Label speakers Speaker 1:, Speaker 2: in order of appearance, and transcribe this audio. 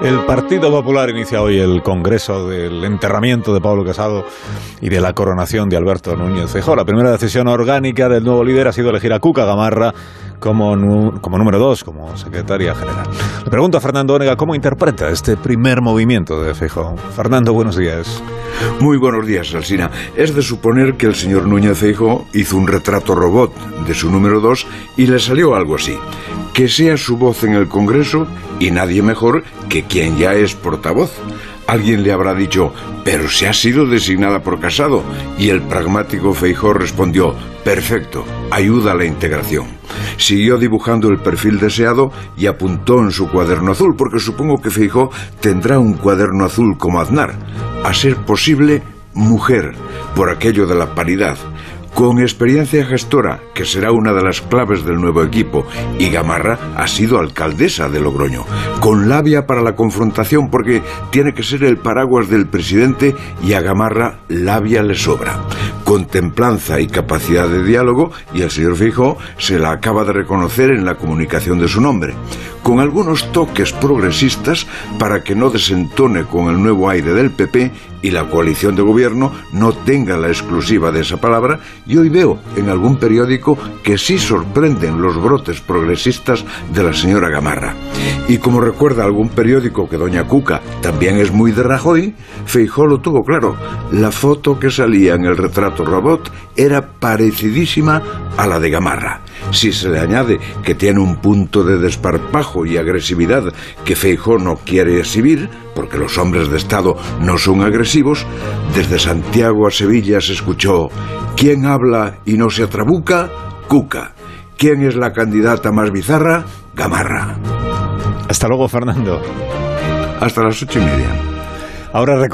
Speaker 1: El Partido Popular inicia hoy el Congreso del enterramiento de Pablo Casado y de la coronación de Alberto Núñez Feijóo. La primera decisión orgánica del nuevo líder ha sido elegir a Cuca Gamarra como, como número dos, como secretaria general. Le pregunto a Fernando Onega cómo interpreta este primer movimiento de Feijóo. Fernando, buenos días.
Speaker 2: Muy buenos días, Alsina. Es de suponer que el señor Núñez Feijóo hizo un retrato robot de su número dos y le salió algo así que sea su voz en el Congreso y nadie mejor que quien ya es portavoz. Alguien le habrá dicho, pero se ha sido designada por Casado. Y el pragmático Feijó respondió, perfecto, ayuda a la integración. Siguió dibujando el perfil deseado y apuntó en su cuaderno azul, porque supongo que Feijó tendrá un cuaderno azul como Aznar. A ser posible, mujer, por aquello de la paridad con experiencia gestora, que será una de las claves del nuevo equipo, y Gamarra ha sido alcaldesa de Logroño, con labia para la confrontación porque tiene que ser el paraguas del presidente y a Gamarra labia le sobra. Con templanza y capacidad de diálogo, y el señor Fijo se la acaba de reconocer en la comunicación de su nombre, con algunos toques progresistas para que no desentone con el nuevo aire del PP y la coalición de gobierno no tenga la exclusiva de esa palabra y hoy veo en algún periódico que sí sorprenden los brotes progresistas de la señora Gamarra. Y como recuerda algún periódico que doña Cuca también es muy de Rajoy, Feijó lo tuvo claro. La foto que salía en el retrato robot era parecidísima a la de Gamarra. Si se le añade que tiene un punto de desparpajo y agresividad que Feijó no quiere exhibir, porque los hombres de Estado no son agresivos, desde Santiago a Sevilla se escuchó ¿Quién habla y no se atrabuca? Cuca. ¿Quién es la candidata más bizarra? Gamarra.
Speaker 1: Hasta luego, Fernando.
Speaker 2: Hasta las ocho y media.
Speaker 1: Ahora